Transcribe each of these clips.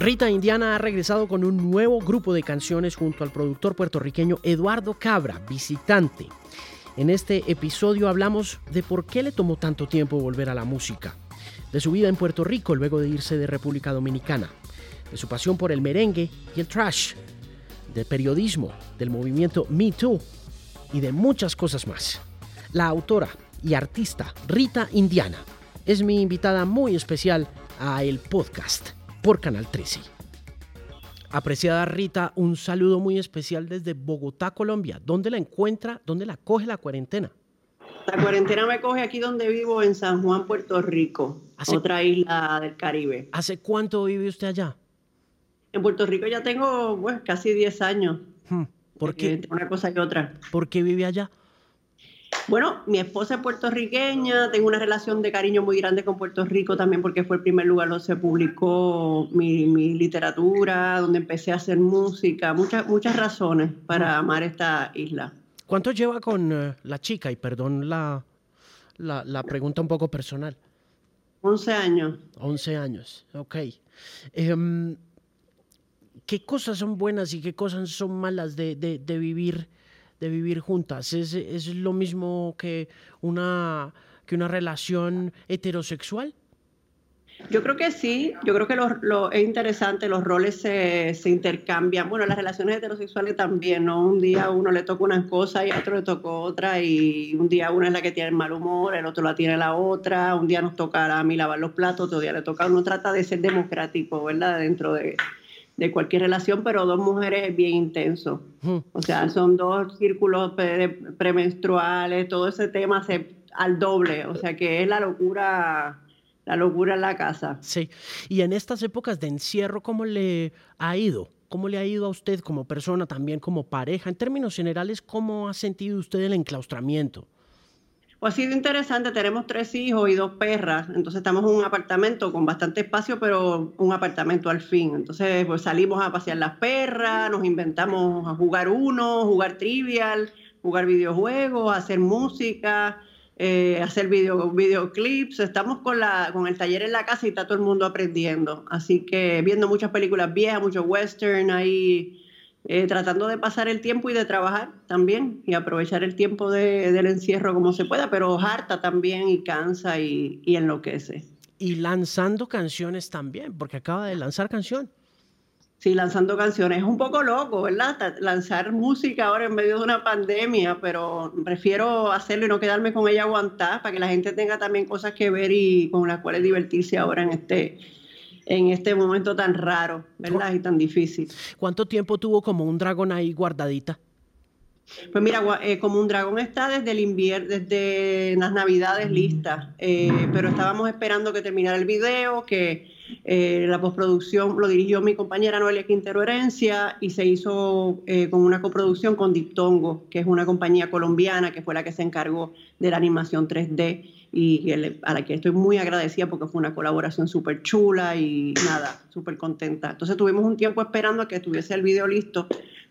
Rita Indiana ha regresado con un nuevo grupo de canciones junto al productor puertorriqueño Eduardo Cabra, visitante. En este episodio hablamos de por qué le tomó tanto tiempo volver a la música, de su vida en Puerto Rico luego de irse de República Dominicana, de su pasión por el merengue y el trash, de periodismo, del movimiento Me Too y de muchas cosas más. La autora y artista Rita Indiana es mi invitada muy especial a el podcast por Canal 13. Apreciada Rita, un saludo muy especial desde Bogotá, Colombia. ¿Dónde la encuentra? ¿Dónde la coge la cuarentena? La cuarentena me coge aquí donde vivo, en San Juan, Puerto Rico, otra isla del Caribe. ¿Hace cuánto vive usted allá? En Puerto Rico ya tengo pues, casi 10 años. Hmm, ¿Por qué? Una cosa que otra. ¿Por qué vive allá? Bueno, mi esposa es puertorriqueña, tengo una relación de cariño muy grande con Puerto Rico también porque fue el primer lugar donde se publicó mi, literatura, donde empecé a hacer música, muchas, muchas razones para amar esta isla. ¿Cuánto lleva con eh, la chica? Y perdón la, la, pregunta un poco personal. 11 años. 11 años, ok. Em, ¿Qué cosas son buenas y qué cosas son malas de, de vivir? De vivir juntas? ¿Es, es lo mismo que una, que una relación heterosexual? Yo creo que sí, yo creo que lo, es interesante, los roles se, se, intercambian. Bueno, las relaciones heterosexuales también, ¿no? Un día uno le toca una cosa y a otro le tocó otra, y un día uno es la que tiene el mal humor, el otro la tiene la otra, un día nos toca a mí lavar los platos, otro día le toca a uno. Trata de ser democrático, ¿verdad? Dentro de, de cualquier relación, pero dos mujeres es bien intenso. O sea, son dos círculos premenstruales, todo ese tema se, al doble, o sea que es la locura, la locura en la casa. Sí, y en estas épocas de encierro, ¿cómo le ha ido? ¿Cómo le ha ido a usted como persona, también como pareja? En términos generales, ¿cómo ha sentido usted el enclaustramiento? Pues ha sido interesante, tenemos tres hijos y dos perras, entonces estamos en un apartamento con bastante espacio, pero un apartamento al fin. Entonces pues salimos a pasear las perras, nos inventamos a jugar uno, jugar trivial, jugar videojuegos, hacer música, eh, hacer video, videoclips. Estamos con, la, con el taller en la casa y está todo el mundo aprendiendo. Así que viendo muchas películas viejas, mucho western ahí eh, tratando de pasar el tiempo y de trabajar también y aprovechar el tiempo del encierro como se pueda, pero harta también y cansa y, y enloquece. Y lanzando canciones también, porque acaba de lanzar canción. Sí, lanzando canciones. Es un poco loco, ¿verdad? Lanzar música ahora en medio de una pandemia, pero prefiero hacerlo y no quedarme con ella aguantar para que la gente tenga también cosas que ver y con las cuales divertirse ahora en este, en este momento tan raro, ¿verdad? Y tan difícil. ¿Cuánto tiempo tuvo como un dragón ahí guardadita? Pues mira, eh, como un dragón está desde el invierno, desde las navidades lista, eh, pero estábamos esperando que terminara el video, que eh, la postproducción lo dirigió mi compañera Noelia Quintero Herencia y se hizo con una coproducción con Diptongo, que es una compañía colombiana que fue la que se encargó de la animación 3D y a la que estoy muy agradecida porque fue una colaboración súper chula y nada, súper contenta. Entonces tuvimos un tiempo esperando a que estuviese el video listo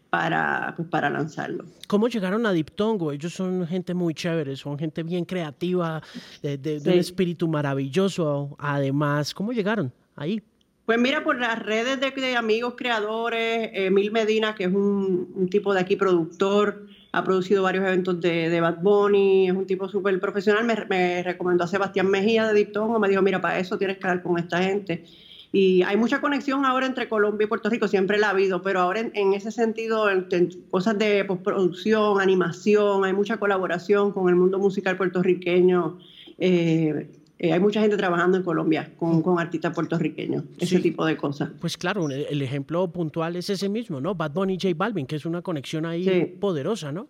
para, pues, para lanzarlo. ¿Cómo llegaron a Diptongo? Ellos son gente muy chévere, son gente bien creativa, de, un espíritu maravilloso además. ¿Cómo llegaron ahí? Pues mira, por las redes de, amigos creadores, Emil Medina, que es un, un tipo de aquí productor, ha producido varios eventos de, Bad Bunny, es un tipo súper profesional. Me, recomendó a Sebastián Mejía de Diptongo, me dijo, mira, para eso tienes que hablar con esta gente. Y hay mucha conexión ahora entre Colombia y Puerto Rico, siempre la ha habido, pero ahora en, ese sentido, en, cosas de postproducción, animación, hay mucha colaboración con el mundo musical puertorriqueño. Eh, eh, hay mucha gente trabajando en Colombia con, con artistas puertorriqueños, ese tipo de cosas. Pues claro, el ejemplo puntual es ese mismo, ¿no? Bad Bunny y J Balvin, que es una conexión ahí poderosa, ¿no?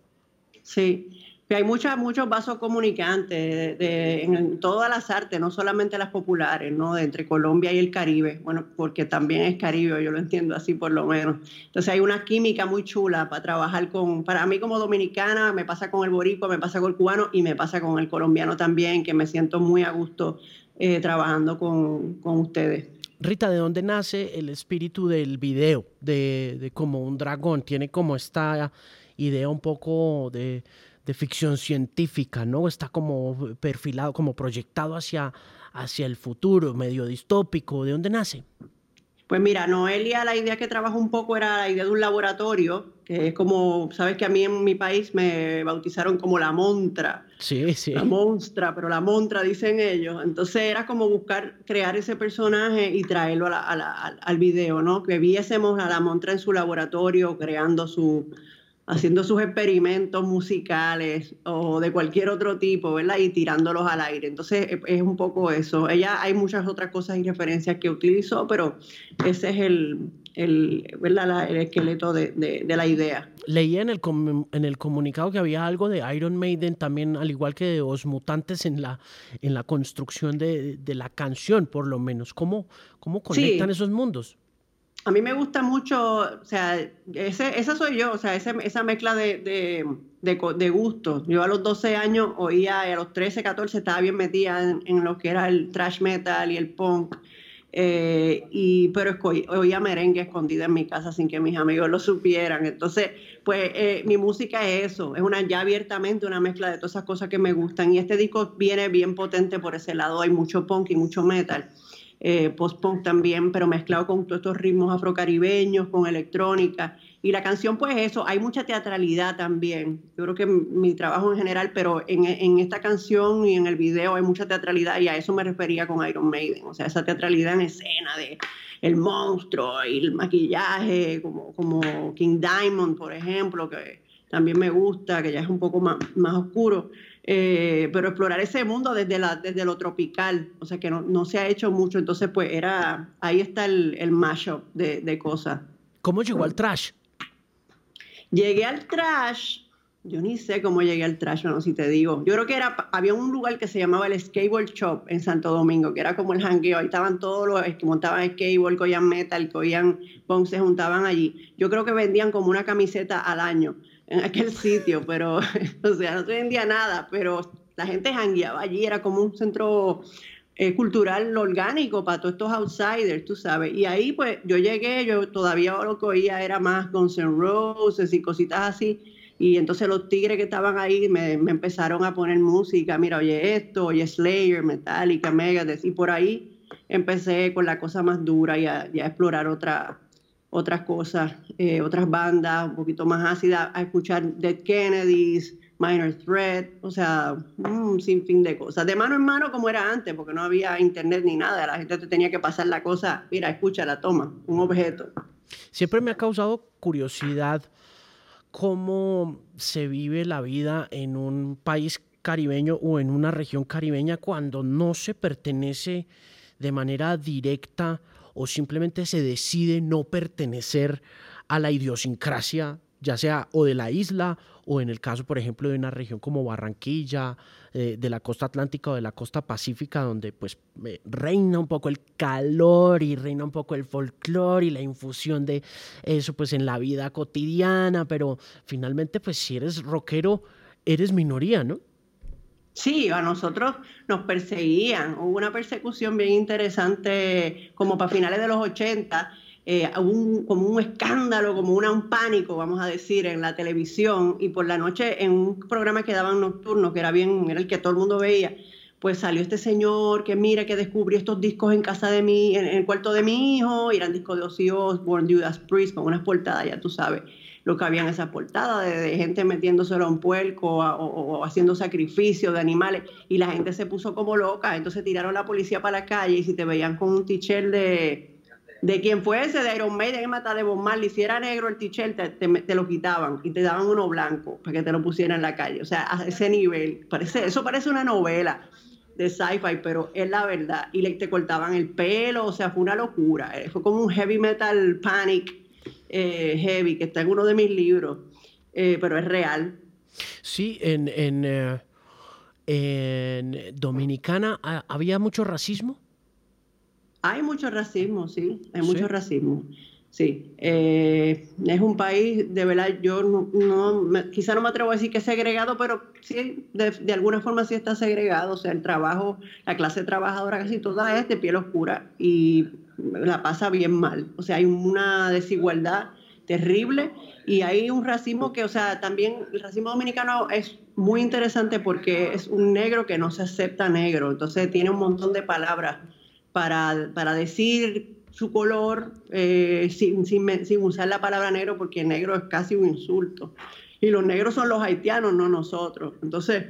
Sí, hay muchos, muchos vasos comunicantes de, en todas las artes, no solamente las populares, ¿no? Entre Colombia y el Caribe, bueno, porque también es Caribe, yo lo entiendo así por lo menos. Entonces hay una química muy chula para trabajar con, para mí como dominicana, me pasa con el boricua, me pasa con el cubano y me pasa con el colombiano también, que me siento muy a gusto eh, trabajando con, con ustedes. Rita, ¿de dónde nace el espíritu del video, de, de como un dragón? Tiene como esta idea un poco de de ficción científica, ¿no? Está como perfilado, como proyectado hacia, hacia el futuro, medio distópico. ¿De dónde nace? Pues mira, Noelia, la idea que trabajo un poco era la idea de un laboratorio, que es como, sabes que a mí en mi país me bautizaron como la montra. Sí, sí. La monstra, pero la montra dicen ellos. Entonces era como buscar crear ese personaje y traerlo al video, ¿no? Que viésemos a la montra en su laboratorio creando su, haciendo sus experimentos musicales o de cualquier otro tipo, ¿verdad? Y tirándolos al aire. Entonces es un poco eso. Ella hay muchas otras cosas y referencias que utilizó, pero ese es el, el, ¿verdad? el esqueleto de, de, la idea. Leía en el, en el comunicado que había algo de Iron Maiden también, al igual que de los mutantes en la, en la construcción de, de la canción, por lo menos. ¿Cómo, cómo conectan esos mundos? A mí me gusta mucho, o sea, ese, esa soy yo, o sea, esa mezcla de, de, de, gustos. Yo a los 12 años oía, y a los 13, 14 estaba bien metida en, lo que era el thrash metal y el punk. Eh, y, pero oía merengue escondida en mi casa sin que mis amigos lo supieran. Entonces, pues eh, mi música es eso, es una ya abiertamente una mezcla de todas esas cosas que me gustan. Y este disco viene bien potente por ese lado, hay mucho punk y mucho metal eh, post-punk también, pero mezclado con todos estos ritmos afrocaribeños, con electrónica. Y la canción, pues eso, hay mucha teatralidad también. Yo creo que mi trabajo en general, pero en, en, esta canción y en el video hay mucha teatralidad y a eso me refería con Iron Maiden. O sea, esa teatralidad en escena de el monstruo y el maquillaje, como, como King Diamond, por ejemplo, que también me gusta, que ya es un poco más, más oscuro. Eh, pero explorar ese mundo desde, la, desde lo tropical, o sea que no, no, se ha hecho mucho, entonces pues era, ahí está el, el mashup de, de cosas. ¿Cómo llegó al trash? Llegué al trash, yo ni sé cómo llegué al trash, no si te digo. Yo creo que era, había un lugar que se llamaba el Skateboard Shop en Santo Domingo, que era como el hangueo, ahí estaban todos los que montaban skateboard, oían metal, oían punk, se juntaban allí. Yo creo que vendían como una camiseta al año en aquel sitio, pero, o sea, no se vendía nada, pero la gente jangueaba allí, era como un centro eh, cultural orgánico para todos estos outsiders, tú sabes. Y ahí, pues, yo llegué, yo todavía lo que oía era más Guns N' Roses y cositas así. Y entonces los tigres que estaban ahí me, me empezaron a poner música, mira, oye esto, oye Slayer, Metallica, Megadeth, y por ahí empecé con la cosa más dura y a, y a explorar otra, otras cosas, eh, otras bandas un poquito más ácidas, a escuchar Dead Kennedys, Minor Threat, o sea, un sinfín de cosas. De mano en mano como era antes, porque no había internet ni nada, la gente te tenía que pasar la cosa, mira, escucha, la toma, un objeto. Siempre me ha causado curiosidad cómo se vive la vida en un país caribeño o en una región caribeña cuando no se pertenece de manera directa o simplemente se decide no pertenecer a la idiosincrasia, ya sea o de la isla o en el caso, por ejemplo, de una región como Barranquilla, eh, de la costa atlántica o de la costa pacífica, donde pues eh, reina un poco el calor y reina un poco el folclore y la infusión de eso pues en la vida cotidiana, pero finalmente pues si eres rockero, eres minoría, ¿no? Sí, a nosotros nos perseguían. Hubo una persecución bien interesante como para finales de los 80. Eh, como un escándalo, como una, un pánico, vamos a decir, en la televisión y por la noche en un programa que daban nocturno, que era bien, era el que todo el mundo veía, pues salió este señor que mira que descubrió estos discos en casa de mí, en, el cuarto de mi hijo, y eran discos de Ozzy Osbourne, Judas Priest, con unas portadas, ya tú sabes lo que había en esa portada, de, gente metiéndoselo a un puerco o, haciendo sacrificios de animales, y la gente se puso como loca, entonces tiraron la policía para la calle y si te veían con un tichel de, de quien fuese, de Iron Maiden, Mata de Bob Marley, si era negro el tichel, te, te, lo quitaban y te daban uno blanco para que te lo pusieran en la calle. O sea, a ese nivel, parece, eso parece una novela de sci-fi, pero es la verdad. Y le, te cortaban el pelo, o sea, fue una locura. Eh, fue como un heavy metal panic eh, heavy, que está en uno de mis libros, eh, pero es real. Sí, en, en, eh, en Dominicana había mucho racismo. Hay mucho racismo, sí, hay mucho racismo. Sí, es un país, de verdad, yo no, quizá no me atrevo a decir que es segregado, pero sí, de, de, alguna forma sí está segregado. O sea, el trabajo, la clase trabajadora casi toda es de piel oscura y la pasa bien mal. O sea, hay una desigualdad terrible y hay un racismo que, o sea, también el racismo dominicano es muy interesante porque es un negro que no se acepta negro, entonces tiene un montón de palabras para, para decir su color eh, sin, sin, usar la palabra negro porque negro es casi un insulto. Y los negros son los haitianos, no nosotros. Entonces,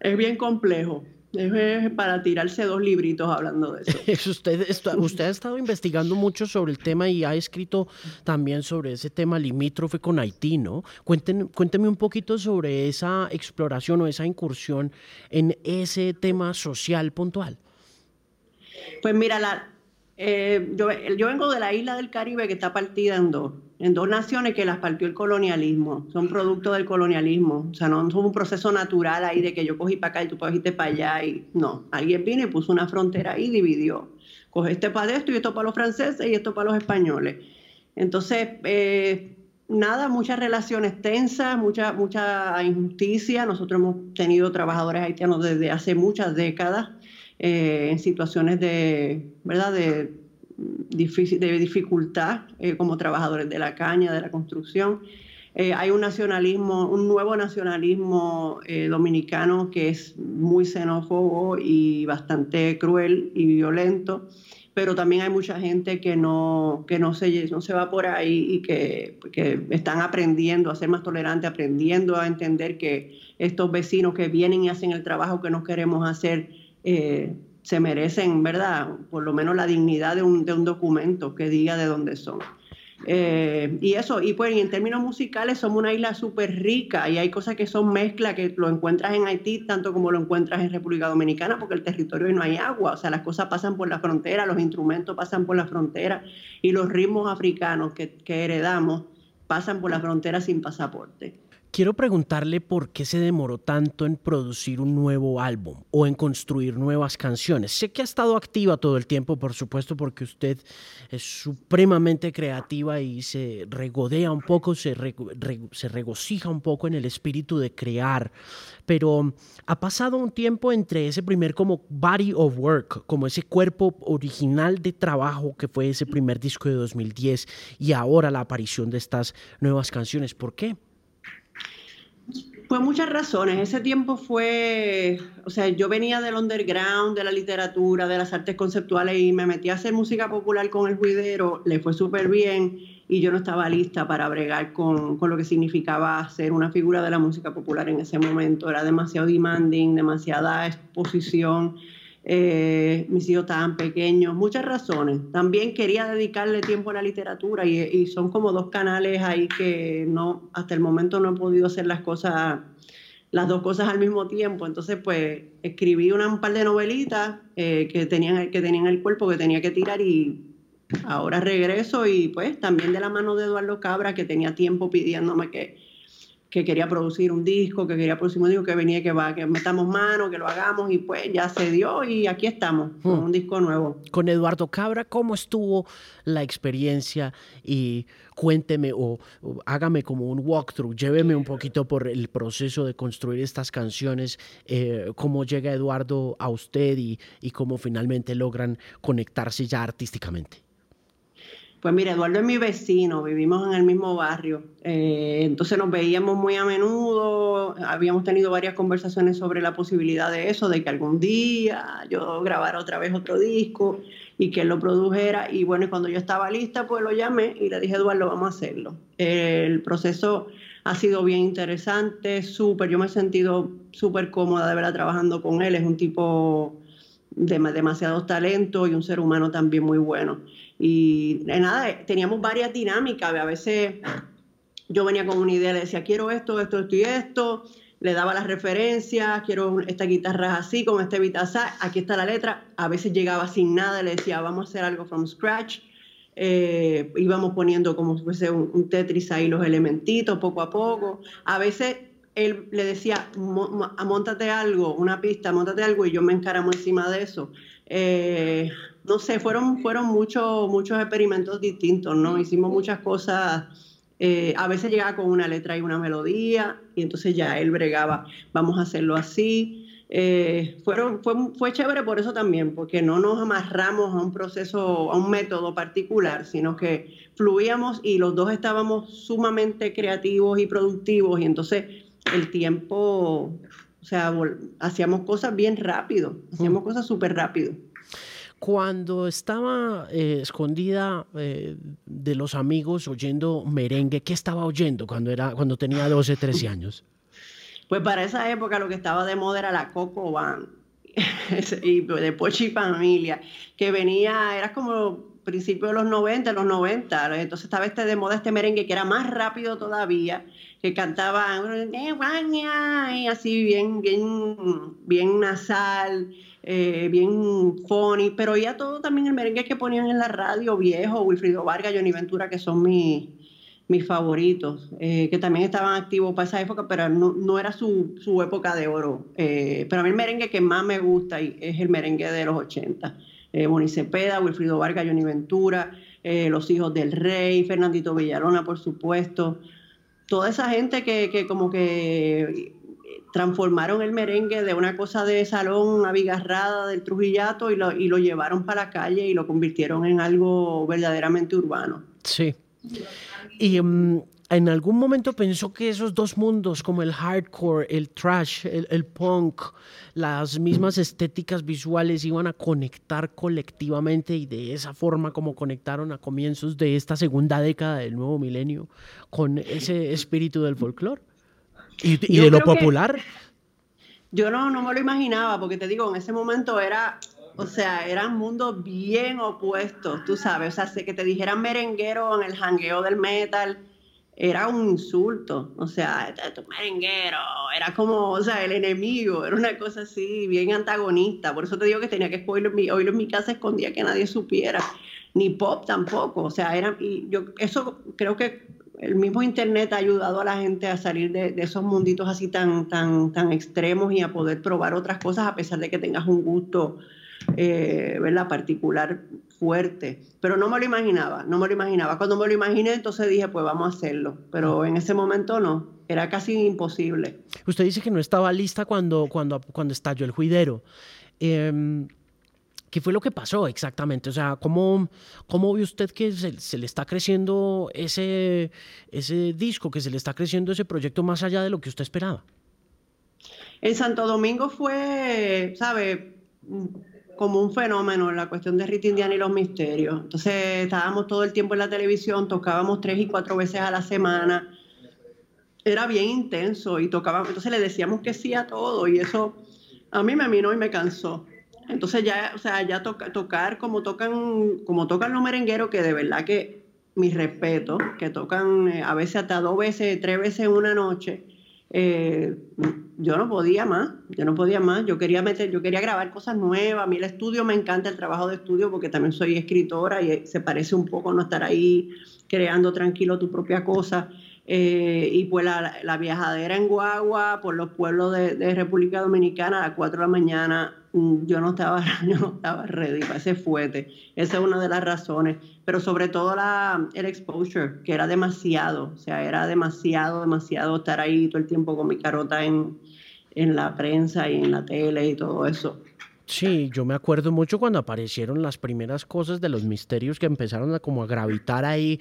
es bien complejo. Es para tirarse dos libritos hablando de eso. usted, usted ha estado investigando mucho sobre el tema y ha escrito también sobre ese tema limítrofe con Haití, ¿no? Cuénten, cuénteme un poquito sobre esa exploración o esa incursión en ese tema social puntual. Pues mira, la, eh, yo, vengo de la isla del Caribe que está partida en dos, en dos naciones que las partió el colonialismo, son producto del colonialismo, o sea, no son un proceso natural ahí de que yo cogí para acá y tú irte para allá, y no, alguien vino y puso una frontera ahí y dividió, coge este para esto y esto para los franceses y esto para los españoles. Entonces, eh, nada, muchas relaciones tensas, mucha, mucha injusticia, nosotros hemos tenido trabajadores haitianos desde hace muchas décadas, eh, en situaciones de, ¿verdad? de, de dificultad eh, como trabajadores de la caña, de la construcción. Eh, hay un nacionalismo, un nuevo nacionalismo dominicano que es muy xenófobo y bastante cruel y violento, pero también hay mucha gente que no, que no, se, no se va por ahí y que, que están aprendiendo a ser más tolerantes, aprendiendo a entender que estos vecinos que vienen y hacen el trabajo que no queremos hacer, eh, se merecen, ¿verdad? Por lo menos la dignidad de un, de un documento que diga de dónde son. Eh, y eso, y pues en términos musicales somos una isla súper rica y hay cosas que son mezcla que lo encuentras en Haití tanto como lo encuentras en República Dominicana porque el territorio no hay agua, o sea, las cosas pasan por la frontera, los instrumentos pasan por la frontera y los ritmos africanos que, que heredamos pasan por la frontera sin pasaporte. Quiero preguntarle por qué se demoró tanto en producir un nuevo álbum o en construir nuevas canciones. Sé que ha estado activa todo el tiempo, por supuesto, porque usted es supremamente creativa y se regodea un poco, se, se regocija un poco en el espíritu de crear. Pero ha pasado un tiempo entre ese primer como body of work, como ese cuerpo original de trabajo que fue ese primer disco de 2010 y ahora la aparición de estas nuevas canciones. ¿Por qué? Pues muchas razones. Ese tiempo fue, o sea, yo venía del underground, de la literatura, de las artes conceptuales y me metí a hacer música popular con el juidero, le fue súper bien y yo no estaba lista para bregar con, con, lo que significaba ser una figura de la música popular en ese momento. Era demasiado demanding, demasiada exposición eh, mis hijos estaban pequeños, muchas razones. También quería dedicarle tiempo a la literatura y, son como dos canales ahí que no, hasta el momento no he podido hacer las cosas, las dos cosas al mismo tiempo. Entonces, pues escribí una, un par de novelitas eh, que, tenían, que tenían el cuerpo que tenía que tirar y ahora regreso y pues también de la mano de Eduardo Cabra que tenía tiempo pidiéndome que que quería producir un disco, que quería producir un disco, que venía, que va, que metamos mano, que lo hagamos y pues ya se dio y aquí estamos con hmm. un disco nuevo. Con Eduardo Cabra, ¿cómo estuvo la experiencia? Y cuénteme o, hágame como un walkthrough, lléveme un poquito por el proceso de construir estas canciones, eh, cómo llega Eduardo a usted y, y cómo finalmente logran conectarse ya artísticamente. Pues mira, Eduardo es mi vecino, vivimos en el mismo barrio, eh, entonces nos veíamos muy a menudo, habíamos tenido varias conversaciones sobre la posibilidad de eso, de que algún día yo grabara otra vez otro disco y que él lo produjera. Y bueno, cuando yo estaba lista, pues lo llamé y le dije, Eduardo, vamos a hacerlo. El proceso ha sido bien interesante, súper, yo me he sentido súper cómoda de verdad trabajando con él, es un tipo de demasiado talento y un ser humano también muy bueno. Y nada, teníamos varias dinámicas. A veces yo venía con una idea, le decía, quiero esto, esto, esto y esto. Le daba las referencias, quiero esta guitarra así, con este beat aquí está la letra. A veces llegaba sin nada, le decía, vamos a hacer algo from scratch. Eh, íbamos poniendo como si fuese un, Tetris ahí los elementitos poco a poco. A veces él le decía, montate algo, una pista, montate algo, y yo me encaramo encima de eso. Eh, no sé, fueron, fueron muchos, muchos experimentos distintos, ¿no? Hicimos muchas cosas. Eh, a veces llegaba con una letra y una melodía, y entonces ya él bregaba, vamos a hacerlo así. Eh, fueron, fue, fue chévere por eso también, porque no nos amarramos a un proceso, a un método particular, sino que fluíamos y los dos estábamos sumamente creativos y productivos, y entonces el tiempo, o sea, hacíamos cosas bien rápido, hacíamos cosas súper rápido. Cuando estaba eh, escondida eh, de los amigos oyendo merengue, ¿qué estaba oyendo cuando, era, cuando tenía 12, 13 años? Pues para esa época lo que estaba de moda era la Coco Band y de Pochi Familia, que venía, era como principios de los 90, los 90, entonces estaba este de moda este merengue que era más rápido todavía, que cantaban y así bien, bien, bien nasal eh, bien funny, pero ya todo también el merengue que ponían en la radio, viejo, Wilfrido Vargas, Johnny Ventura, que son mis, mis favoritos, eh, que también estaban activos para esa época, pero no, era su, época de oro. Eh, pero a mí el merengue que más me gusta es el merengue de los 80. Eh, Cepeda, Wilfrido Vargas, Johnny Ventura, Los Hijos del Rey, Fernandito Villalona, por supuesto. Toda esa gente que, que como que transformaron el merengue de una cosa de salón abigarrada del Trujillato y lo, y lo llevaron para la calle y lo convirtieron en algo verdaderamente urbano. Sí. Y mm, en algún momento pensó que esos dos mundos, como el hardcore, el trash, el, punk, las mismas estéticas visuales iban a conectar colectivamente y de esa forma como conectaron a comienzos de esta segunda década del nuevo milenio con ese espíritu del folclore. ¿Y, de lo popular? Yo no, no me lo imaginaba, porque te digo, en ese momento era, o sea, eran mundos bien opuestos, tú sabes. O sea, que te dijeran merenguero en el jangueo del metal era un insulto. O sea, este tu merenguero, era como, o sea, el enemigo, era una cosa así, bien antagonista. Por eso te digo que tenía que oírlo en mi, en mi casa escondía que nadie supiera. Ni pop tampoco. O sea, era, y yo, eso creo que el mismo Internet ha ayudado a la gente a salir de, esos munditos así tan, tan, tan extremos y a poder probar otras cosas a pesar de que tengas un gusto eh, particular fuerte. Pero no me lo imaginaba, no me lo imaginaba. Cuando me lo imaginé, entonces dije, pues vamos a hacerlo. Pero en ese momento no, era casi imposible. Usted dice que no estaba lista cuando, cuando, cuando estalló el juidero. Em, ¿Qué fue lo que pasó exactamente? O sea, ¿cómo, cómo ve usted que se, le está creciendo ese, ese disco, que se le está creciendo ese proyecto más allá de lo que usted esperaba? En Santo Domingo fue, ¿sabe? Como un fenómeno en la cuestión de Rita Indiana y los misterios. Entonces estábamos todo el tiempo en la televisión, tocábamos tres y cuatro veces a la semana. Era bien intenso y tocábamos, entonces le decíamos que sí a todo y eso a mí me minó y me cansó. Entonces ya, o sea, ya tocar como tocan, como tocan los merengueros, que de verdad que mi respeto, que tocan eh, a veces hasta dos veces, tres veces en una noche, eh, yo no podía más, yo no podía más, yo quería meter, yo quería grabar cosas nuevas, a mí el estudio me encanta el trabajo de estudio porque también soy escritora y se parece un poco no estar ahí creando tranquilo tu propia cosa. Eh, y pues la, viajadera en Guagua por los pueblos de, República Dominicana a las 4 de la mañana, mm, yo no estaba, yo no estaba ready para ese fuete. Esa es una de las razones. Pero sobre todo la, el exposure, que era demasiado, o sea, era demasiado, demasiado estar ahí todo el tiempo con mi carota en, en la prensa y en la tele y todo eso. Sí, yo me acuerdo mucho cuando aparecieron las primeras cosas de los misterios que empezaron a como a gravitar ahí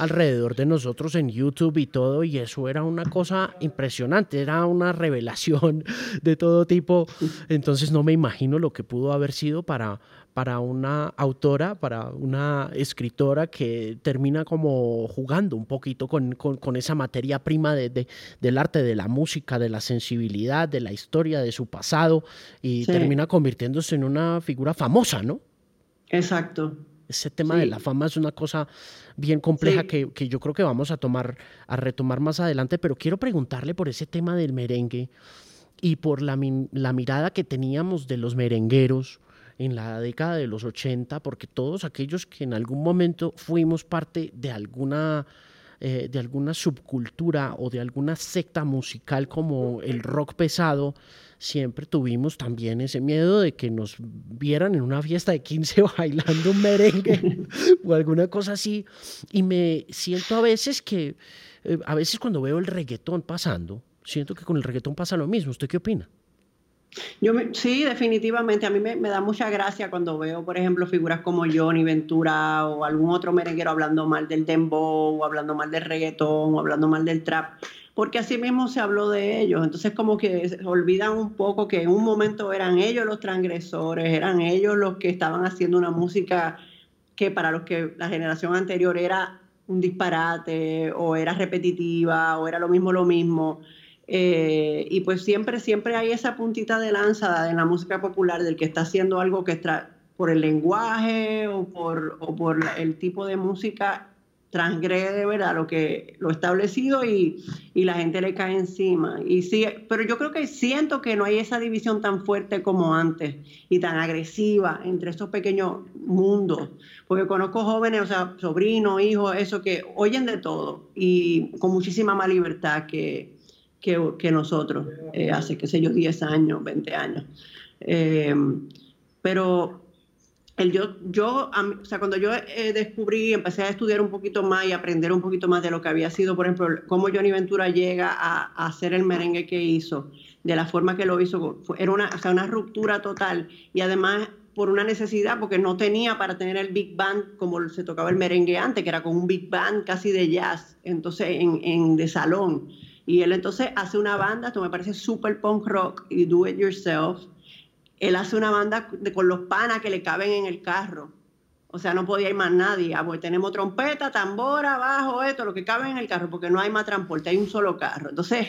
alrededor de nosotros en YouTube y todo, y eso era una cosa impresionante, era una revelación de todo tipo. Entonces no me imagino lo que pudo haber sido para, para una autora, para una escritora que termina como jugando un poquito con, esa materia prima de, del arte, de la música, de la sensibilidad, de la historia, de su pasado, y termina convirtiéndose en una figura famosa, ¿no? Exacto. Ese tema de la fama es una cosa bien compleja que, que, yo creo que vamos a tomar, a retomar más adelante, pero quiero preguntarle por ese tema del merengue y por la, la mirada que teníamos de los merengueros en la década de los 80, porque todos aquellos que en algún momento fuimos parte de alguna, eh, de alguna subcultura o de alguna secta musical como el rock pesado, siempre tuvimos también ese miedo de que nos vieran en una fiesta de 15 bailando un merengue o alguna cosa así. Y me siento a veces que, eh, a veces cuando veo el reggaetón pasando, siento que con el reggaetón pasa lo mismo. ¿Usted qué opina? Yo sí, definitivamente. A mí me, da mucha gracia cuando veo, por ejemplo, figuras como Johnny Ventura o algún otro merenguero hablando mal del dembow o hablando mal del reggaetón o hablando mal del trap. porque así mismo se habló de ellos. Entonces como que olvidan un poco que en un momento eran ellos los transgresores, eran ellos los que estaban haciendo una música que para los que la generación anterior era un disparate o era repetitiva o era lo mismo lo mismo. Eh, y pues siempre, siempre hay esa puntita de lanza en la música popular del que está haciendo algo que por el lenguaje o por, o por el tipo de música transgrede verdad lo que lo establecido y, y, la gente le cae encima. Y sí pero yo creo que siento que no hay esa división tan fuerte como antes y tan agresiva entre estos pequeños mundos. Porque conozco jóvenes o sea sobrinos hijos eso que oyen de todo y con muchísima más libertad que, que, nosotros eh, hace qué sé yo 10 años 20 años eh, pero el yo, yo o sea, cuando yo eh, descubrí, empecé a estudiar un poquito más y aprender un poquito más de lo que había sido, por ejemplo, cómo Johnny Ventura llega a, hacer el merengue que hizo, de la forma que lo hizo, era una, una ruptura total y además por una necesidad, porque no tenía para tener el big band como se tocaba el merengue antes, que era con un big band casi de jazz, entonces en, en de salón. Y él entonces hace una banda, esto me parece súper punk rock y do it yourself, él hace una banda con los panas que le caben en el carro. O sea, no podía ir más nadie. Ah, pues tenemos trompeta, tambora, bajo, esto, lo que cabe en el carro, porque no hay más transporte, hay un solo carro. Entonces,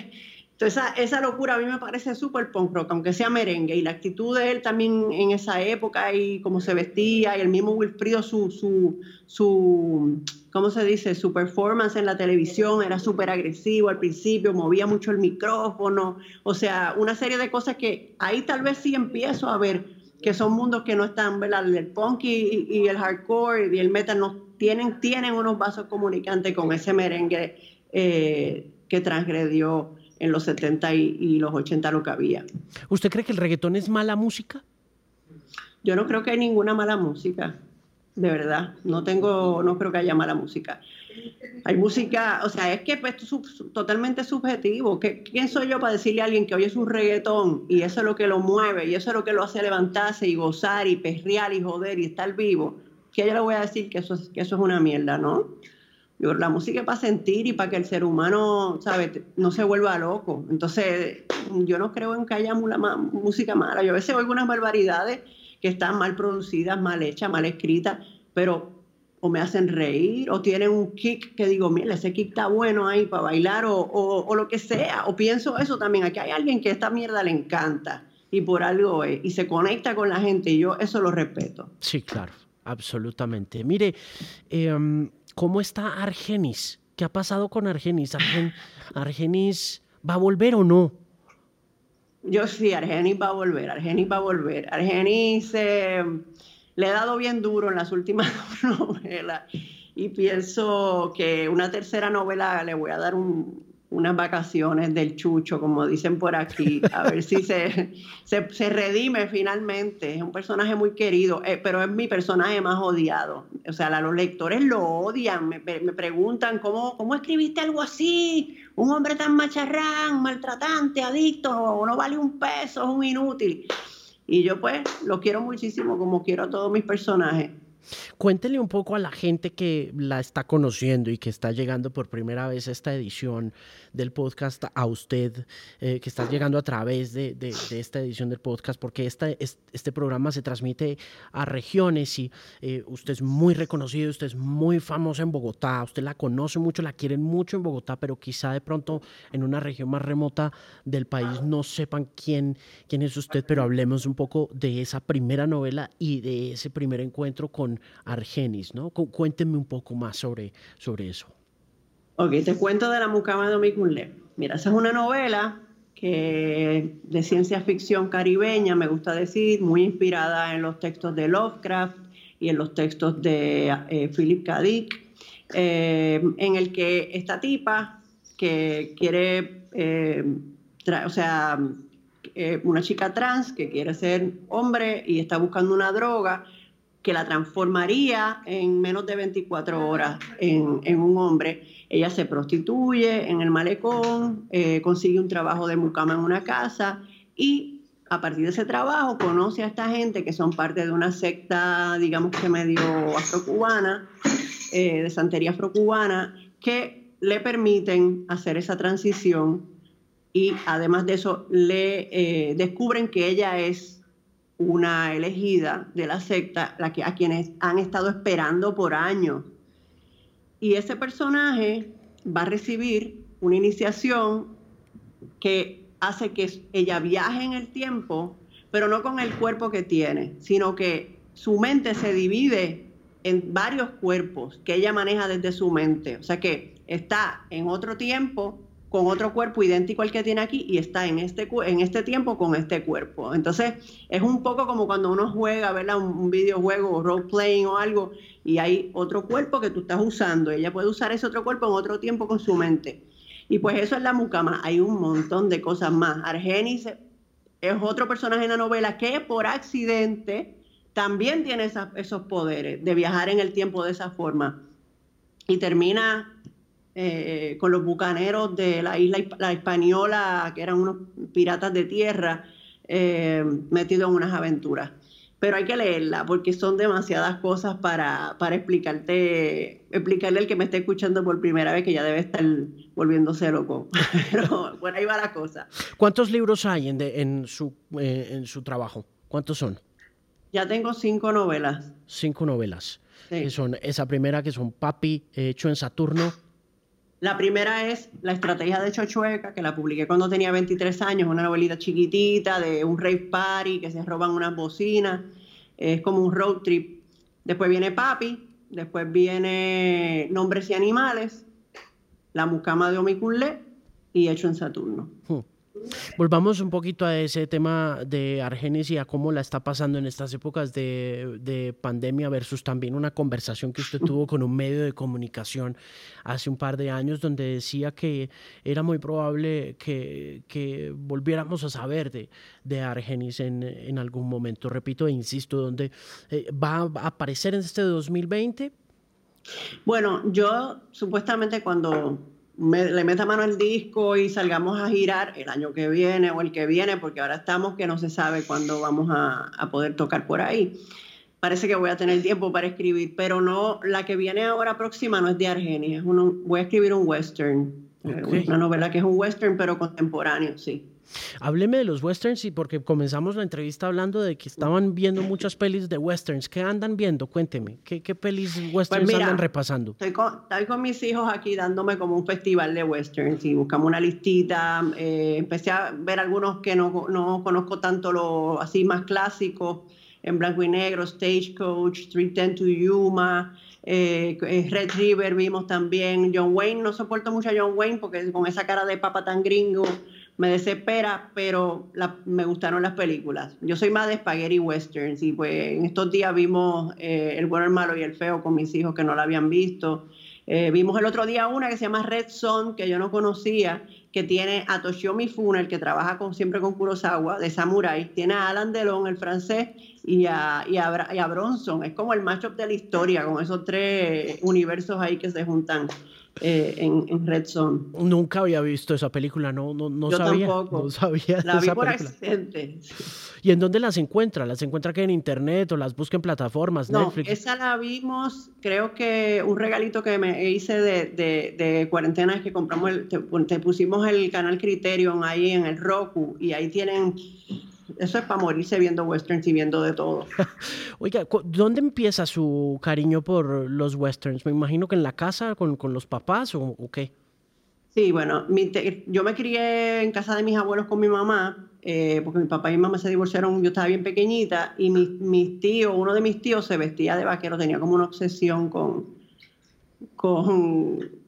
entonces esa, esa locura a mí me parece súper punk rock, aunque sea merengue. Y la actitud de él también en esa época y cómo se vestía, y el mismo Wilfrido, su, su, su ¿cómo se dice? Su performance en la televisión era súper agresivo al principio, movía mucho el micrófono, o sea, una serie de cosas que ahí tal vez sí empiezo a ver que son mundos que no están, ¿verdad? El punk y, el hardcore y el metal no tienen, tienen unos vasos comunicantes con ese merengue eh, que transgredió en los 70 y, y los 80 lo que había. ¿Usted cree que el reggaetón es mala música? Yo no creo que hay ninguna mala música de verdad. No tengo, no creo que haya mala música. Hay música, o sea, es que pues, es totalmente subjetivo. ¿Quién soy yo para decirle a alguien que hoy es un reggaetón y eso es lo que lo mueve y eso es lo que lo hace levantarse y gozar y perrear y joder y estar vivo? Que yo le voy a decir que eso es, eso es una mierda, ¿no? la música es para sentir y para que el ser humano, ¿sabes? No se vuelva loco. Entonces, yo no creo en que haya música mala. Yo a veces oigo unas barbaridades que están mal producidas, mal hechas, mal escritas, pero o me hacen reír o tienen un kick que digo, mira, ese kick está bueno ahí para bailar o, o, lo que sea. O pienso eso también, aquí hay alguien que esta mierda le encanta y por algo es, y se conecta con la gente y yo eso lo respeto. Sí, claro, absolutamente. Mire, em, ¿cómo está Argenis? ¿Qué ha pasado con Argenis? ¿Argenis va a volver o no? Yo sí, Argenis va a volver, Argenis va a volver. Argenis eh, le he dado bien duro en las últimas novelas y pienso que una tercera novela le voy a dar un, unas vacaciones del chucho, como dicen por aquí, a ver si se, se, redime finalmente. Es un personaje muy querido, eh, pero es mi personaje más odiado. O sea, los lectores lo odian, me, me, preguntan, ¿cómo, ¿cómo escribiste algo así? Un hombre tan macharrán, maltratante, adicto, no vale un peso, es un inútil. Y yo pues lo quiero muchísimo como quiero a todos mis personajes. Cuéntele un poco a la gente que la está conociendo y que está llegando por primera vez a esta edición del podcast, a usted eh, que está llegando a través de, esta edición del podcast, porque esta, este programa se transmite a regiones y eh, usted es muy reconocido, usted es muy famoso en Bogotá, usted la conoce mucho, la quieren mucho en Bogotá, pero quizá de pronto en una región más remota del país no sepan quién, quién es usted, pero hablemos un poco de esa primera novela y de ese primer encuentro con Argenis, ¿no? Cuéntenme un poco más sobre, sobre eso. Ok, te cuento de la mucama de. Mira, esa es una novela que de ciencia ficción caribeña, me gusta decir, muy inspirada en los textos de Lovecraft y en los textos de eh, Philip K. Dick, eh, en el que esta tipa que quiere, eh, o sea, una chica trans que quiere ser hombre y está buscando una droga que la transformaría en menos de 24 horas en, un hombre. Ella se prostituye en el malecón, eh, consigue un trabajo de mucama en una casa y a partir de ese trabajo conoce a esta gente que son parte de una secta, digamos que medio afrocubana, eh, de santería afrocubana, que le permiten hacer esa transición y además de eso le eh, descubren que ella es una elegida de la secta, la que, a quienes han estado esperando por años. Y ese personaje va a recibir una iniciación que hace que ella viaje en el tiempo, pero no con el cuerpo que tiene, sino que su mente se divide en varios cuerpos que ella maneja desde su mente. O sea que está en otro tiempo con otro cuerpo idéntico al que tiene aquí y está en este, en este tiempo con este cuerpo. Entonces, es un poco como cuando uno juega, ¿verdad? Un, un videojuego, role playing o algo, y hay otro cuerpo que tú estás usando. Ella puede usar ese otro cuerpo en otro tiempo con su mente. Y pues eso es la mucama. Hay un montón de cosas más. Argenis es otro personaje en la novela que por accidente también tiene esos poderes de viajar en el tiempo de esa forma. Y termina eh, con los bucaneros de la isla la española, que eran unos piratas de tierra, eh, metidos en unas aventuras. Pero hay que leerla porque son demasiadas cosas para, para explicarte, explicarle al que me esté escuchando por primera vez que ya debe estar volviéndose loco. Pero bueno, ahí va la cosa. ¿Cuántos libros hay en, en, su, eh, en su trabajo? ¿Cuántos son? Ya tengo cinco novelas. Cinco novelas. Que son esa primera que son Papi, hecho en Saturno. La primera es La estrategia de Chochueca, que la publiqué cuando tenía 23 años, una novelita chiquitita de un rave party que se roban unas bocinas. Es como un road trip. Después viene Papi, después viene Nombres y Animales, La Mucama de Omiculé y Hecho en Saturno. Hmm. Volvamos un poquito a ese tema de Argenis y a cómo la está pasando en estas épocas de, pandemia versus también una conversación que usted tuvo con un medio de comunicación hace un par de años donde decía que era muy probable que, volviéramos a saber de, de Argenis en, algún momento. Repito e insisto, donde eh, va a aparecer en este 2020. Bueno, yo supuestamente cuando le meta mano al disco y salgamos a girar el año que viene o el que viene, porque ahora estamos que no se sabe cuándo vamos a, poder tocar por ahí. Parece que voy a tener tiempo para escribir, pero no, la que viene ahora próxima no es de Argenia, es voy a escribir un western, eh, una novela que es un western pero contemporáneo, sí. Hábleme de los westerns y porque comenzamos la entrevista hablando de que estaban viendo muchas pelis de westerns. ¿Qué andan viendo? Cuénteme, ¿qué, qué pelis pues westerns andan repasando? Estoy con, estoy con, mis hijos aquí dándome como un festival de westerns y buscamos una listita. Eh, empecé a ver algunos que no, no conozco tanto, los así más clásicos, en blanco y negro, Stagecoach, Street Ten to Yuma. Eh, eh, Red River vimos también, John Wayne, no soporto mucho a John Wayne porque con esa cara de papa tan gringo me desespera, pero me gustaron las películas. Yo soy más de spaghetti westerns y pues en estos días vimos eh, El bueno, el malo y el feo con mis hijos que no la habían visto. Eh, vimos el otro día una que se llama Red Son, que yo no conocía, que tiene a Toshio Mifune, el que trabaja con, siempre con Kurosawa, de Samurai. Tiene a Alan Delon, el francés, y a, y a, Bronson. Es como el matchup de la historia, con esos tres universos ahí que se juntan. Eh, en, Red Zone. Nunca había visto esa película, no, no, no Yo sabía. Tampoco. No sabía. La vi por accidente. ¿Y en dónde las encuentra? ¿Las encuentra que en internet o las busca en plataformas? No, esa la vimos, creo que un regalito que me hice de, de, de cuarentena es que compramos, el, te, pusimos el canal Criterion ahí en el Roku y ahí tienen eso es para morirse viendo westerns y viendo de todo. Oiga, ¿dónde empieza su cariño por los westerns? Me imagino que en la casa con, con los papás o, qué. Sí, bueno, yo me crié en casa de mis abuelos con mi mamá, eh, porque mi papá y mi mamá se divorciaron, yo estaba bien pequeñita, y mis, mis tíos, uno de mis tíos se vestía de vaquero, tenía como una obsesión con, con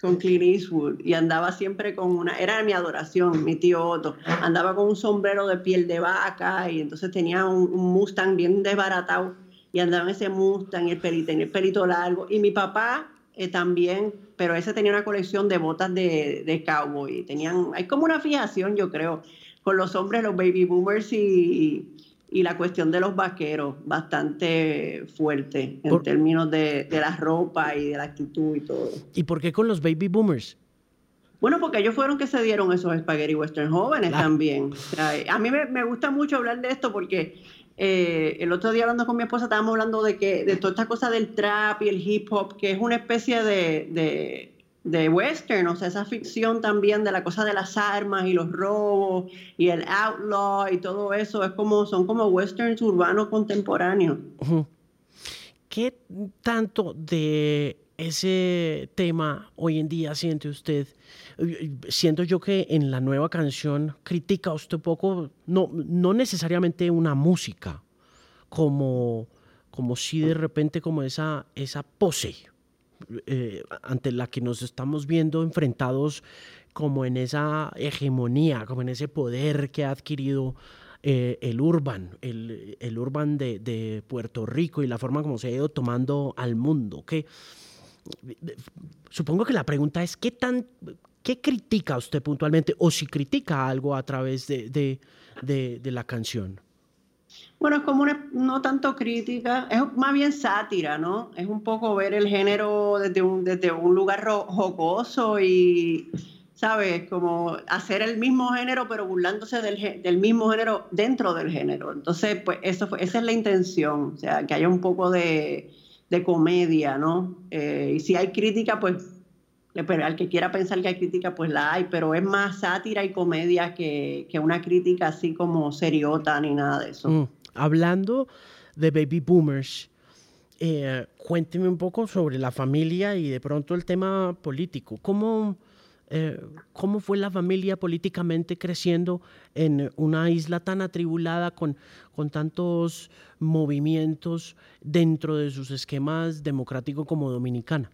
con Clint Eastwood y andaba siempre con una, era mi adoración, mi tío Otto, andaba con un sombrero de piel de vaca y entonces tenía un, Mustang bien desbaratado y andaba en ese Mustang y el pelito, el pelito largo. Y mi papá eh, también, pero ese tenía una colección de botas de, de cowboy, tenían, hay como una fijación yo creo, con los hombres, los baby boomers y, y la cuestión de los vaqueros, bastante fuerte en términos de, de, la ropa y de la actitud y todo. ¿Y por qué con los baby boomers? Bueno, porque ellos fueron que se dieron esos spaghetti western jóvenes también. a mí me, me, gusta mucho hablar de esto porque eh, el otro día hablando con mi esposa estábamos hablando de que de toda esta cosa del trap y el hip hop, que es una especie de, de de western, o sea, esa ficción también de la cosa de las armas y los robos y el outlaw y todo eso, es como, son como westerns urbanos contemporáneos. ¿Qué tanto de ese tema hoy en día siente usted? Siento yo que en la nueva canción critica usted un poco, no, no necesariamente una música, como, como si de repente como esa, esa pose eh, ante la que nos estamos viendo enfrentados como en esa hegemonía, como en ese poder que ha adquirido eh, el urban, el, el urban de, de, Puerto Rico y la forma como se ha ido tomando al mundo. Que, supongo que la pregunta es, ¿qué, tan, ¿qué critica usted puntualmente o si critica algo a través de, de, de la canción? Bueno, es como una, no tanto crítica, es más bien sátira, ¿no? Es un poco ver el género desde un, desde un lugar jocoso y, ¿sabes? Como hacer el mismo género, pero burlándose del, del mismo género dentro del género. Entonces, pues eso fue, esa es la intención, o sea, que haya un poco de, de comedia, ¿no? Eh, y si hay crítica, pues pero al que quiera pensar que hay crítica, pues la hay, pero es más sátira y comedia que, que una crítica así como seriota ni nada de eso. Mm. Hablando de baby boomers, eh, cuénteme un poco sobre la familia y de pronto el tema político. ¿Cómo, eh, ¿Cómo fue la familia políticamente creciendo en una isla tan atribulada con, con tantos movimientos dentro de sus esquemas democráticos como Dominicana?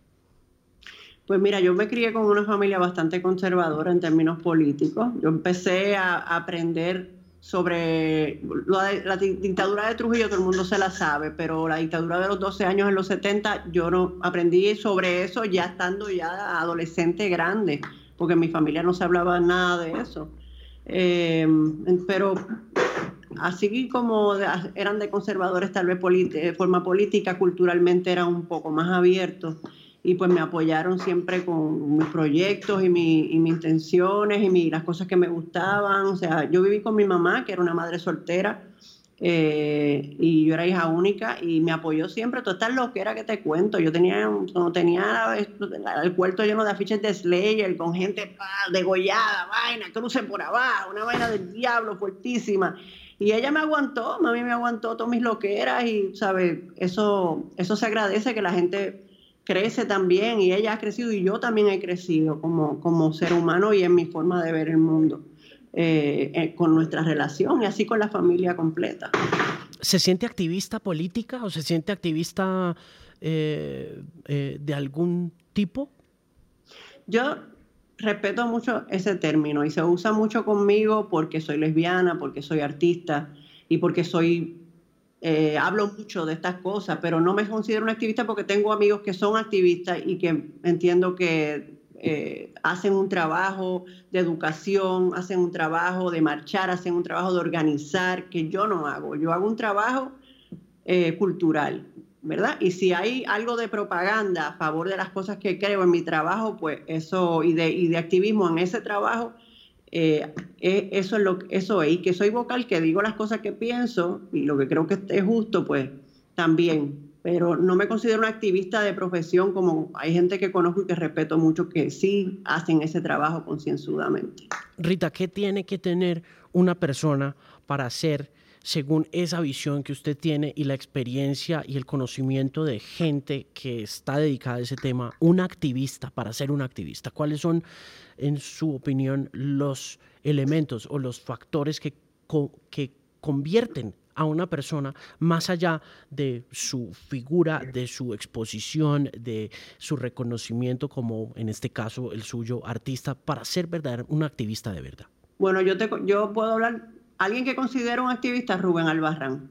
Pues mira, yo me crié con una familia bastante conservadora en términos políticos. Yo empecé a aprender sobre la, dictadura de Trujillo, todo el mundo se la sabe, pero la dictadura de los 12 años en los 70, yo no aprendí sobre eso ya estando ya adolescente grande, porque en mi familia no se hablaba nada de eso. Em, pero así como eran de conservadores, tal vez de forma política, culturalmente eran un poco más abiertos y pues me apoyaron siempre con mis proyectos y, mis intenciones y las cosas que me gustaban. O sea, yo viví con mi mamá, que era una madre soltera, eh, y yo era hija única y me apoyó siempre. Tú estás lo que te cuento. Yo tenía, no tenía el cuarto lleno de afiches de Slayer con gente degollada, vaina, cruce por abajo, una vaina del diablo fuertísima. Y ella me aguantó, mami me aguantó todas mis loqueras y, ¿sabes? Eso, eso se agradece que la gente crece también y ella ha crecido y yo también he crecido como, como ser humano y en mi forma de ver el mundo eh, eh, con nuestra relación y así con la familia completa. ¿Se siente activista política o se siente activista eh, de algún tipo? Yo respeto mucho ese término y se usa mucho conmigo porque soy lesbiana, porque soy artista y porque soy eh, hablo mucho de estas cosas, pero no me considero una activista porque tengo amigos que son activistas y que entiendo que eh, hacen un trabajo de educación, hacen un trabajo de marchar, hacen un trabajo de organizar, que yo no hago. Yo hago un trabajo eh, cultural, ¿verdad? Y si hay algo de propaganda a favor de las cosas que creo en mi trabajo, pues eso, y de, y de activismo en ese trabajo, eh, eh, eso es lo eso es, y que soy vocal, que digo las cosas que pienso y lo que creo que es justo, pues también. Pero no me considero una activista de profesión como hay gente que conozco y que respeto mucho que sí hacen ese trabajo concienzudamente. Rita, ¿qué tiene que tener una persona para ser, según esa visión que usted tiene y la experiencia y el conocimiento de gente que está dedicada a ese tema, un activista para ser un activista? ¿Cuáles son en su opinión, los elementos o los factores que, que convierten a una persona más allá de su figura, de su exposición, de su reconocimiento como, en este caso, el suyo artista, para ser verdadero, un activista de verdad? Bueno, yo, te, yo puedo hablar, alguien que considero un activista, Rubén Albarrán,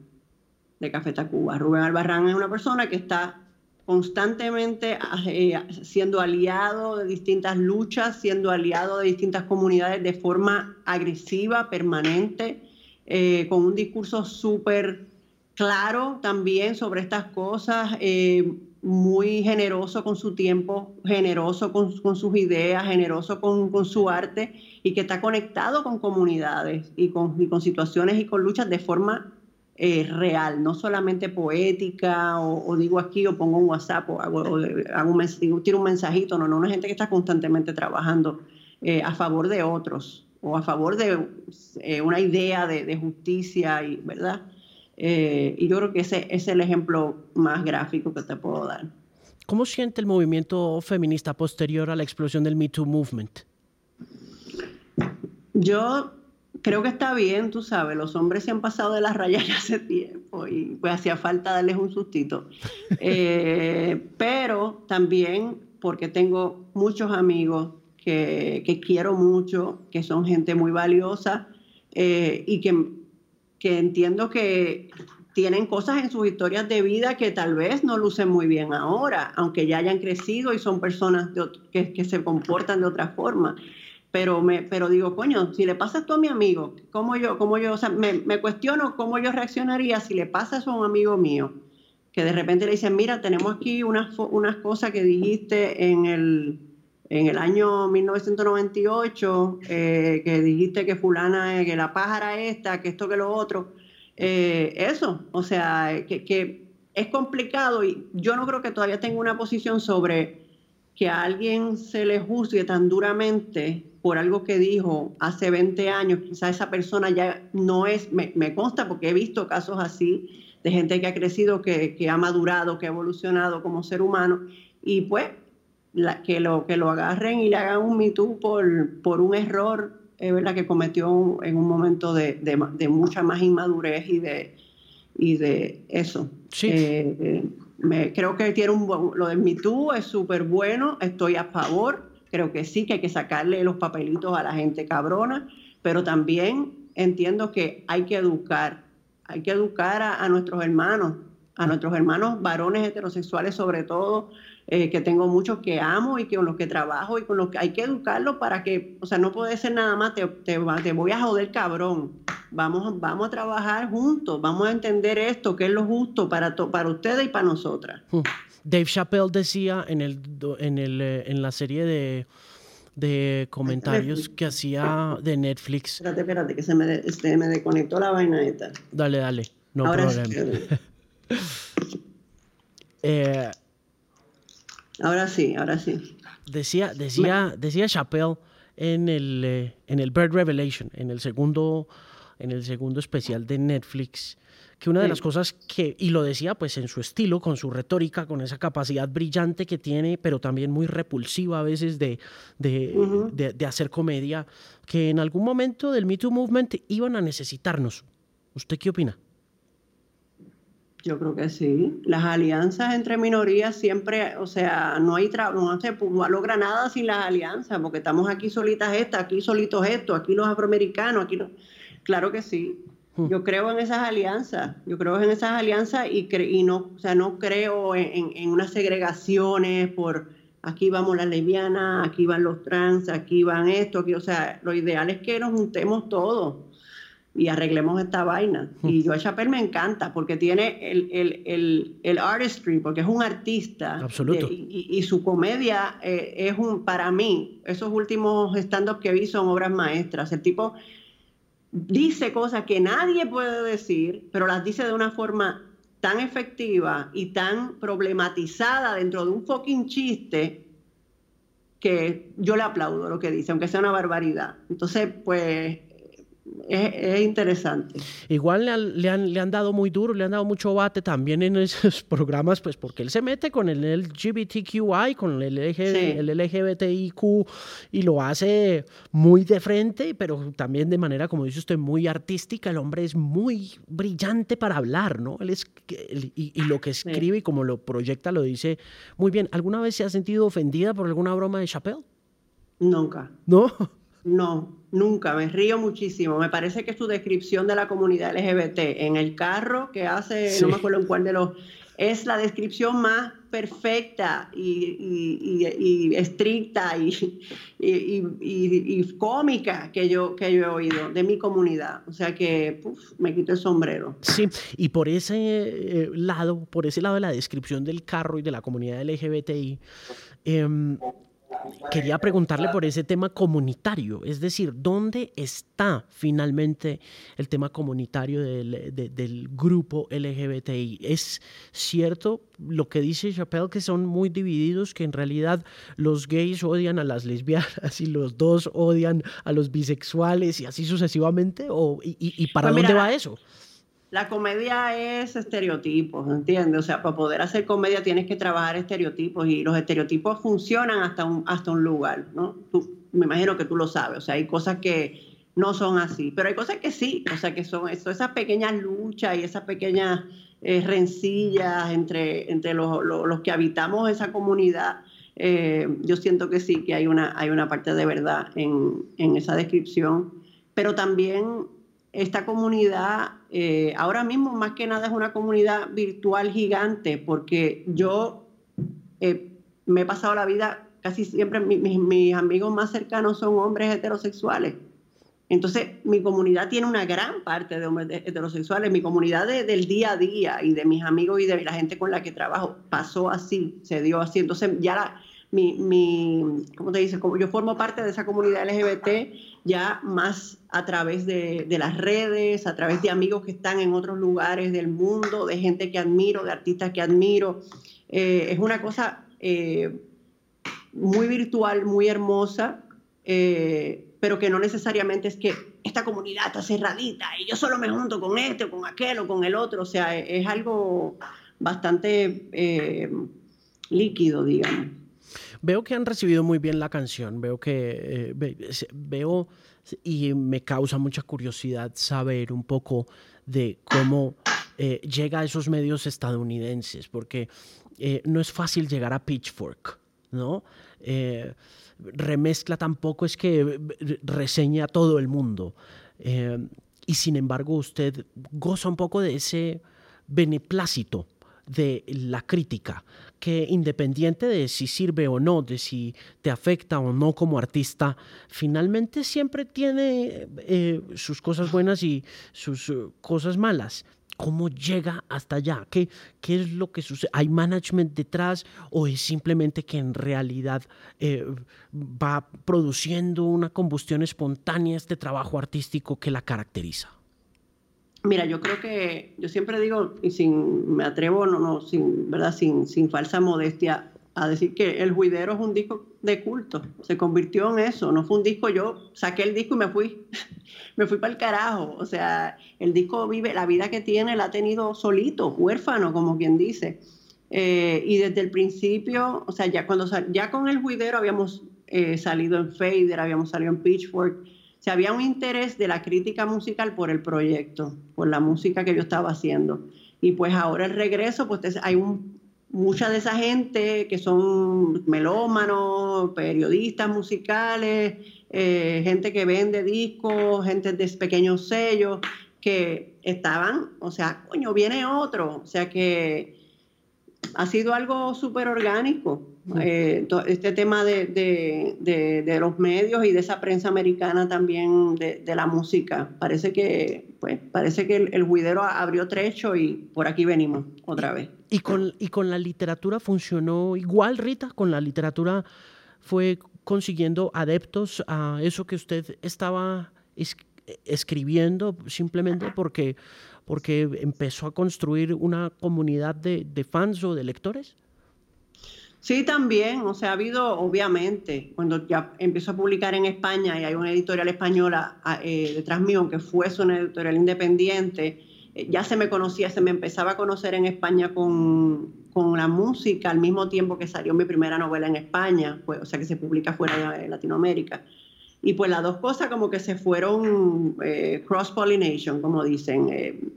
de Café Tacuba. Rubén Albarrán es una persona que está constantemente eh, siendo aliado de distintas luchas, siendo aliado de distintas comunidades de forma agresiva, permanente, eh, con un discurso súper claro también sobre estas cosas, eh, muy generoso con su tiempo, generoso con, sus ideas, generoso con, su arte y que está conectado con comunidades y con, y con situaciones y con luchas de forma eh, real, no solamente poética o, digo aquí o pongo un WhatsApp o, hago, un, tiro un mensajito, no, no, una gente que está constantemente trabajando eh, a favor de otros o a favor de eh, una idea de, justicia, y, ¿verdad? y yo creo que ese es el ejemplo más gráfico que te puedo dar. ¿Cómo siente el movimiento feminista posterior a la explosión del Me Too Movement? Yo creo que está bien, tú sabes, los hombres se han pasado de las rayas ya hace tiempo y pues hacía falta darles un sustito. Eh, pero también porque tengo muchos amigos que, quiero mucho, que son gente muy valiosa eh, y que, que entiendo que tienen cosas en sus historias de vida que tal vez no lucen muy bien ahora, aunque ya hayan crecido y son personas que, que se comportan de otra forma pero, me, pero digo, coño, si le pasa esto a mi amigo, ¿cómo yo, cómo yo, o sea, me, me, cuestiono cómo yo reaccionaría si le pasa eso a un amigo mío? Que de repente le dicen, mira, tenemos aquí unas, unas cosas que dijiste en el, en el año 1998, eh, que dijiste que fulana, que la pájara esta, que esto, que lo otro. Eh, eso, o sea, que, que es complicado y yo no creo que todavía tenga una posición sobre que a alguien se le juzgue tan duramente por algo que dijo hace 20 años, quizá esa persona ya no es, me, consta porque he visto casos así de gente que ha crecido, que, ha madurado, que ha evolucionado como ser humano, y pues que, lo, que lo agarren y le hagan un mitú por, por un error ¿verdad? que cometió en un momento de, mucha más inmadurez y de, y de eso. Sí. Eh, eh, me, creo que tiene un, lo del mitú es súper bueno, estoy a favor Creo que sí, que hay que sacarle los papelitos a la gente cabrona, pero también entiendo que hay que educar, hay que educar a, nuestros hermanos, a nuestros hermanos varones heterosexuales sobre todo, eh, que tengo muchos que amo y que con los que trabajo y con los que hay que educarlos para que, o sea, no puede ser nada más, te, te, voy a joder cabrón. Vamos, vamos a trabajar juntos, vamos a entender esto, qué es lo justo para, para ustedes y para nosotras. Hmm. Dave Chappelle decía en, el, en, el, eh, en la serie de, de comentarios que hacía de Netflix. Espérate, espérate, que se me, este, me desconectó la vaina esta. Dale, dale, no Ahora problema. Sí. eh, ahora sí, ahora sí. Decía, decía, decía Chappelle en el, eh, en el Bird Revelation, en el segundo, en el segundo especial de Netflix, que una de las cosas que, y lo decía pues en su estilo, con su retórica, con esa capacidad brillante que tiene, pero también muy repulsiva a veces de, de, de, hacer comedia, que en algún momento del Me Too Movement iban a necesitarnos. ¿Usted qué opina? Yo creo que sí. Las alianzas entre minorías siempre, o sea, no hay no se logra nada sin las alianzas, porque estamos aquí solitas estas, aquí solitos estos, aquí los afroamericanos, aquí no. Claro que sí. Hmm. Yo creo en esas alianzas, yo creo en esas alianzas y, y no, o sea, no creo en, unas segregaciones por aquí vamos las lesbianas, aquí van los trans, aquí van esto, aquí, o sea, lo ideal es que nos juntemos todos y arreglemos esta vaina. Hmm. Y yo a Chappelle me encanta porque tiene el, el, el, artistry, porque es un artista. Absoluto. y, su comedia eh, es un, para mí, esos últimos stand-up que vi son obras maestras. El tipo dice cosas que nadie puede decir, pero las dice de una forma tan efectiva y tan problematizada dentro de un fucking chiste que yo le aplaudo lo que dice, aunque sea una barbaridad. Entonces, pues es, interesante. Igual le han, le, han, dado muy duro, le han dado mucho bate también en esos programas, pues porque él se mete con el LGBTQI, con el, el LGBTIQ y lo hace muy de frente, pero también de manera, como dice usted, muy artística. El hombre es muy brillante para hablar, ¿no? Él es, y, lo que escribe y como lo proyecta lo dice muy bien. ¿Alguna vez se ha sentido ofendida por alguna broma de Chappelle? Nunca. ¿No? No, nunca, me río muchísimo. Me parece que su descripción de la comunidad LGBT en el carro que hace, no me acuerdo en cuál de los, es la descripción más perfecta y, estricta y, cómica que yo, que yo he oído de mi comunidad. O sea que me quito el sombrero. Sí, y por ese eh, lado, por ese lado de la descripción del carro y de la comunidad LGBTI, em, quería preguntarle por ese tema comunitario, es decir, ¿dónde está finalmente el tema comunitario del, grupo LGBTI? ¿Es cierto lo que dice Chappelle, que son muy divididos, que en realidad los gays odian a las lesbianas y los dos odian a los bisexuales y así sucesivamente? ¿O, y, para pues dónde va eso? La comedia es estereotipos, ¿entiendes? O sea, para poder hacer comedia tienes que trabajar estereotipos y los estereotipos funcionan hasta un, hasta un lugar, ¿no? me imagino que tú lo sabes, o sea, hay cosas que no son así, pero hay cosas que sí, o sea, que son eso, esas pequeñas luchas y esas pequeñas eh, rencillas entre, entre los, los, que habitamos esa comunidad. Eh, yo siento que sí, que hay una, hay una parte de verdad en, en esa descripción, pero también esta comunidad eh, ahora mismo más que nada es una comunidad virtual gigante porque yo eh, me he pasado la vida casi siempre, mis amigos más cercanos son hombres heterosexuales. Entonces, mi comunidad tiene una gran parte de hombres heterosexuales. Mi comunidad del día a día y de mis amigos y de la gente con la que trabajo pasó así, se dio así. Entonces, ya la, mi, mi, ¿cómo te dices? Como yo formo parte de esa comunidad LGBT ya más a través de, las redes, a través de amigos que están en otros lugares del mundo, de gente que admiro, de artistas que admiro. Eh, es una cosa eh, muy virtual, muy hermosa, eh, pero que no necesariamente es que esta comunidad está cerradita y yo solo me junto con este o con aquel o con el otro. O sea, es algo bastante líquido, digamos. Veo que han recibido muy bien la canción, veo que eh, veo y me causa mucha curiosidad saber un poco de cómo eh, llega a esos medios estadounidenses, porque eh, no es fácil llegar a Pitchfork, ¿no? remezcla tampoco es que reseña a todo el mundo. y sin embargo, usted goza un poco de ese beneplácito de la crítica, que independiente de si sirve o no, de si te afecta o no como artista, finalmente siempre tiene eh, sus cosas buenas y sus eh, cosas malas. ¿Cómo llega hasta allá? ¿Qué, ¿Qué es lo que sucede? ¿Hay management detrás o es simplemente que en realidad eh, va produciendo una combustión espontánea este trabajo artístico que la caracteriza? Mira, yo creo que, yo siempre digo, y sin, me atrevo, no, no, sin, ¿verdad? Sin, sin falsa modestia, a decir que El Juidero es un disco de culto, se convirtió en eso, no fue un disco, yo saqué el disco y me fui, me fui para el carajo, o sea, el disco vive, la vida que tiene la ha tenido solito, huérfano, como quien dice, eh, y desde el principio, o sea, ya, cuando, ya con El Juidero habíamos eh, salido en Fader, habíamos salido en Pitchfork, se había un interés de la crítica musical por el proyecto, por la música que yo estaba haciendo. Y pues ahora el regreso, pues hay mucha de esa gente que son melómanos, periodistas musicales, eh, gente que vende discos, gente de pequeños sellos, que estaban, o sea, coño, viene otro, o sea que ha sido algo súper orgánico. Eh, este tema de, de, los medios y de esa prensa americana también de, la música. Parece que, pues, parece que el, el abrió trecho y por aquí venimos otra vez. ¿Y con, ¿Y con la literatura funcionó igual, Rita? ¿Con la literatura fue consiguiendo adeptos a eso que usted estaba escribiendo simplemente porque, porque empezó a construir una comunidad de, fans o de lectores? Sí, también, o sea, ha habido, obviamente, cuando ya empezó a publicar en España y hay una editorial española ah, eh, detrás mío, aunque fuese una editorial independiente, eh, ya se me conocía, se me empezaba a conocer en España con, la música al mismo tiempo que salió mi primera novela en España, o sea, que se publica fuera de Latinoamérica. Y pues las dos cosas como que se fueron eh, cross-pollination, como dicen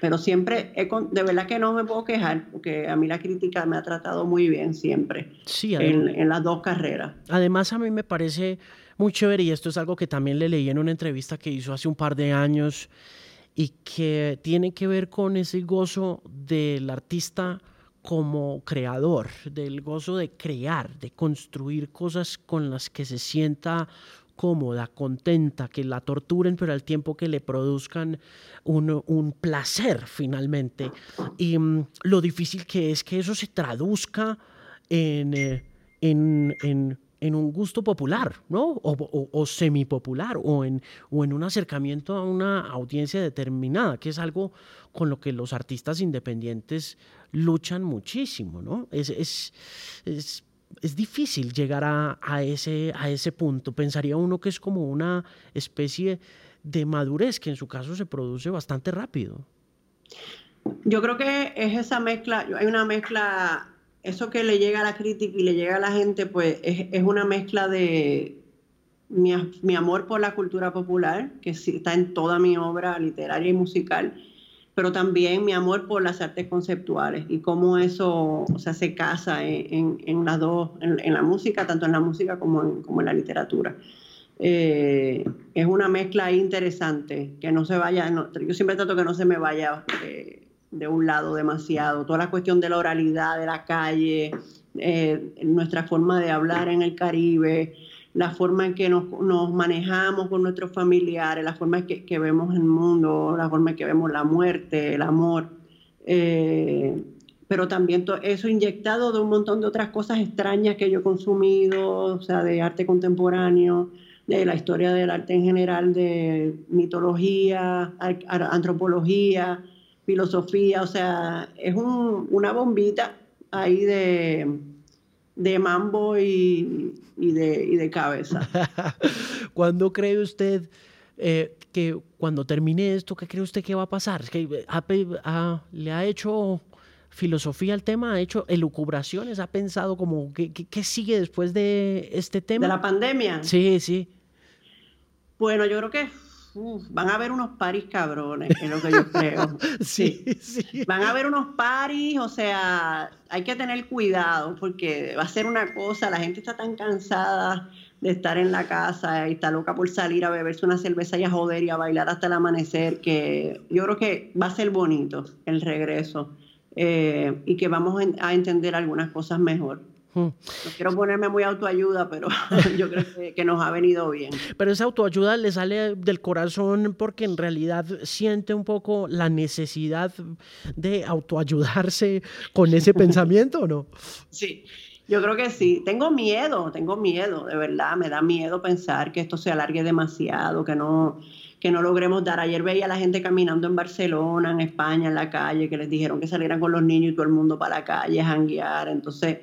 pero siempre, de verdad que no me puedo quejar, porque a mí la crítica me ha tratado muy bien siempre sí, en, las dos carreras. Además, a mí me parece muy chévere, y esto es algo que también le leí en una entrevista que hizo hace un par de años, y que tiene que ver con ese gozo del artista como creador, del gozo de crear, de construir cosas con las que se sienta cómoda, contenta, que la torturen, pero al tiempo que le produzcan un, placer finalmente. Y mm, lo difícil que es que eso se traduzca en, eh, en, en un gusto popular, ¿no? O, o, semipopular, o en, o en un acercamiento a una audiencia determinada, que es algo con lo que los artistas independientes luchan muchísimo, ¿no? Es, es difícil llegar a, ese, a ese punto. Pensaría uno que es como una especie de madurez que en su caso se produce bastante rápido. Yo creo que es esa mezcla, hay una mezcla eso que le llega a la crítica y le llega a la gente, pues es, una mezcla de mi, amor por la cultura popular, que está en toda mi obra literaria y musical, pero también mi amor por las artes conceptuales y cómo eso o sea, se casa en, las dos, en, la música, tanto en la música como en, como en la literatura. Eh, es una mezcla interesante, que no se vaya, yo siempre trato que no se me vaya eh, de un lado demasiado. Toda la cuestión de la oralidad de la calle, eh, nuestra forma de hablar en el Caribe, la forma en que nos, manejamos con nuestros familiares, la forma en que, vemos el mundo, la forma en que vemos la muerte, el amor. Eh, pero también eso inyectado de un montón de otras cosas extrañas que yo he consumido, o sea, de arte contemporáneo, de la historia del arte en general, de mitología, antropología, filosofía, o sea, es una bombita ahí de, de mambo y, de, cabeza. ¿Cuándo cree usted eh, que cuando termine esto, qué cree usted que va a pasar? que le ha hecho filosofía al tema? ¿Ha hecho elucubraciones? ¿Ha pensado como qué, qué sigue después de este tema? ¿De la pandemia? Sí, sí. Bueno, yo creo que van a haber unos paris cabrones, es lo que yo creo. sí, sí, Van a haber unos paris, o sea, hay que tener cuidado porque va a ser una cosa, la gente está tan cansada de estar en la casa y está loca por salir a beberse una cerveza y a joder y a bailar hasta el amanecer, que yo creo que va a ser bonito el regreso eh, y que vamos a entender algunas cosas mejor. No quiero ponerme muy autoayuda, pero yo creo que, nos ha venido bien. Pero esa autoayuda le sale del corazón porque en realidad siente un poco la necesidad de autoayudarse con ese pensamiento, ¿o no? Sí, yo creo que sí. Tengo miedo, tengo miedo, de verdad. Me da miedo pensar que esto se alargue demasiado, que no, que no logremos dar. Ayer veía a la gente caminando en Barcelona, en España, en la calle, que les dijeron que salieran con los niños y todo el mundo para la calle a janguear. Entonces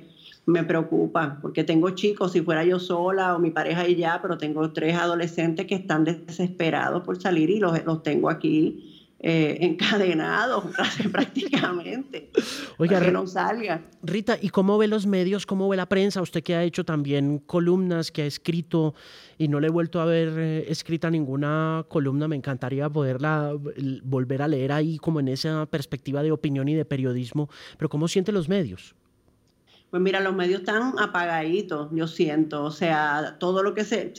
me preocupa, porque tengo chicos, si fuera yo sola o mi pareja y ya, pero tengo tres adolescentes que están desesperados por salir y los, los tengo aquí eh, encadenados prácticamente. Oiga, que no salga. Rita, ¿y cómo ve los medios, cómo ve la prensa? Usted que ha hecho también columnas, que ha escrito y no le he vuelto a ver eh, escrita ninguna columna, me encantaría poderla volver a leer ahí como en esa perspectiva de opinión y de periodismo, pero ¿cómo siente los medios? Pues mira, los medios están apagaditos, yo siento. O sea, todo lo que se,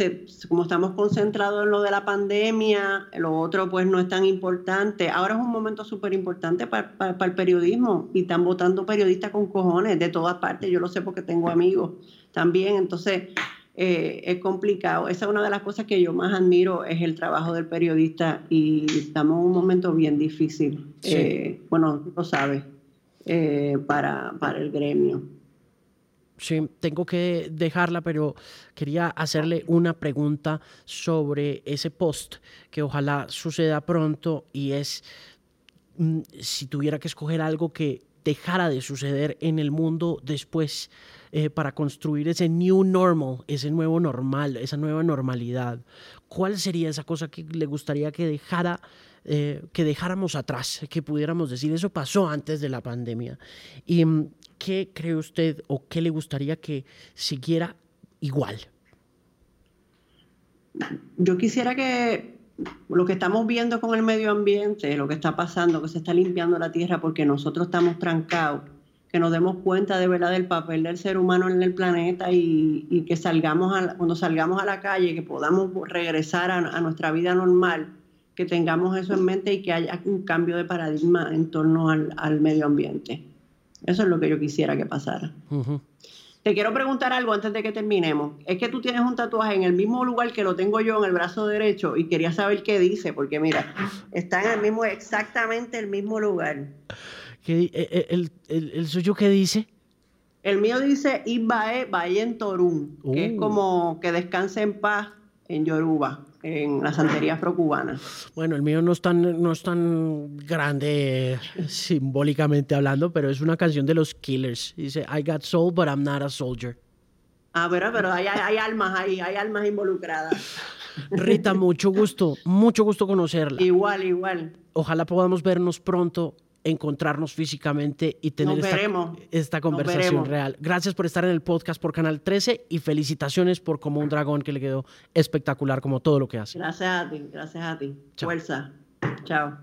como estamos concentrados en lo de la pandemia, lo otro pues no es tan importante. Ahora es un momento súper importante para, el periodismo y están votando periodistas con cojones de todas partes. Yo lo sé porque tengo amigos también. Entonces, eh, es complicado. Esa es una de las cosas que yo más admiro, es el trabajo del periodista y estamos en un momento bien difícil. Eh, bueno, lo sabes, eh, para, para el gremio. Sí, tengo que dejarla, pero quería hacerle una pregunta sobre ese post que ojalá suceda pronto y es mm, si tuviera que escoger algo que dejara de suceder en el mundo después eh, para construir ese new normal, ese nuevo normal, esa nueva normalidad. ¿Cuál sería esa cosa que le gustaría que dejara, eh, que dejáramos atrás, que pudiéramos decir eso pasó antes de la pandemia? Y mm, ¿qué cree usted o qué le gustaría que siguiera igual? Yo quisiera que lo que estamos viendo con el medio ambiente, lo que está pasando, que se está limpiando la tierra porque nosotros estamos trancados, que nos demos cuenta de verdad del papel del ser humano en el planeta y, que salgamos cuando salgamos a la calle, que podamos regresar a, nuestra vida normal, que tengamos eso en mente y que haya un cambio de paradigma en torno al medio ambiente. Eso es lo que yo quisiera que pasara. Te quiero preguntar algo antes de que terminemos. Es que tú tienes un tatuaje en el mismo lugar que lo tengo yo en el brazo derecho y quería saber qué dice, porque mira, está en el mismo, exactamente el mismo lugar. ¿Qué, eh, eh, el, el, suyo qué dice? El mío dice Ibae Bayen Torun, que es Uh. como que descanse en paz en Yoruba, en la santería afrocubana. Bueno, el mío no es tan, no es tan grande simbólicamente hablando, pero es una canción de los Killers. Dice, I got soul, but I'm not a soldier. Ah, pero, pero hay, hay- hay almas ahí, hay almas involucradas. Rita, mucho gusto, mucho gusto conocerla. Igual, igual. Ojalá podamos vernos pronto, encontrarnos físicamente y tener esta, conversación real. Gracias por estar en el podcast por Canal 13 y felicitaciones por Como un Dragón que le quedó espectacular como todo lo que hace. Gracias a ti, gracias a ti. Chao. Fuerza. Chao.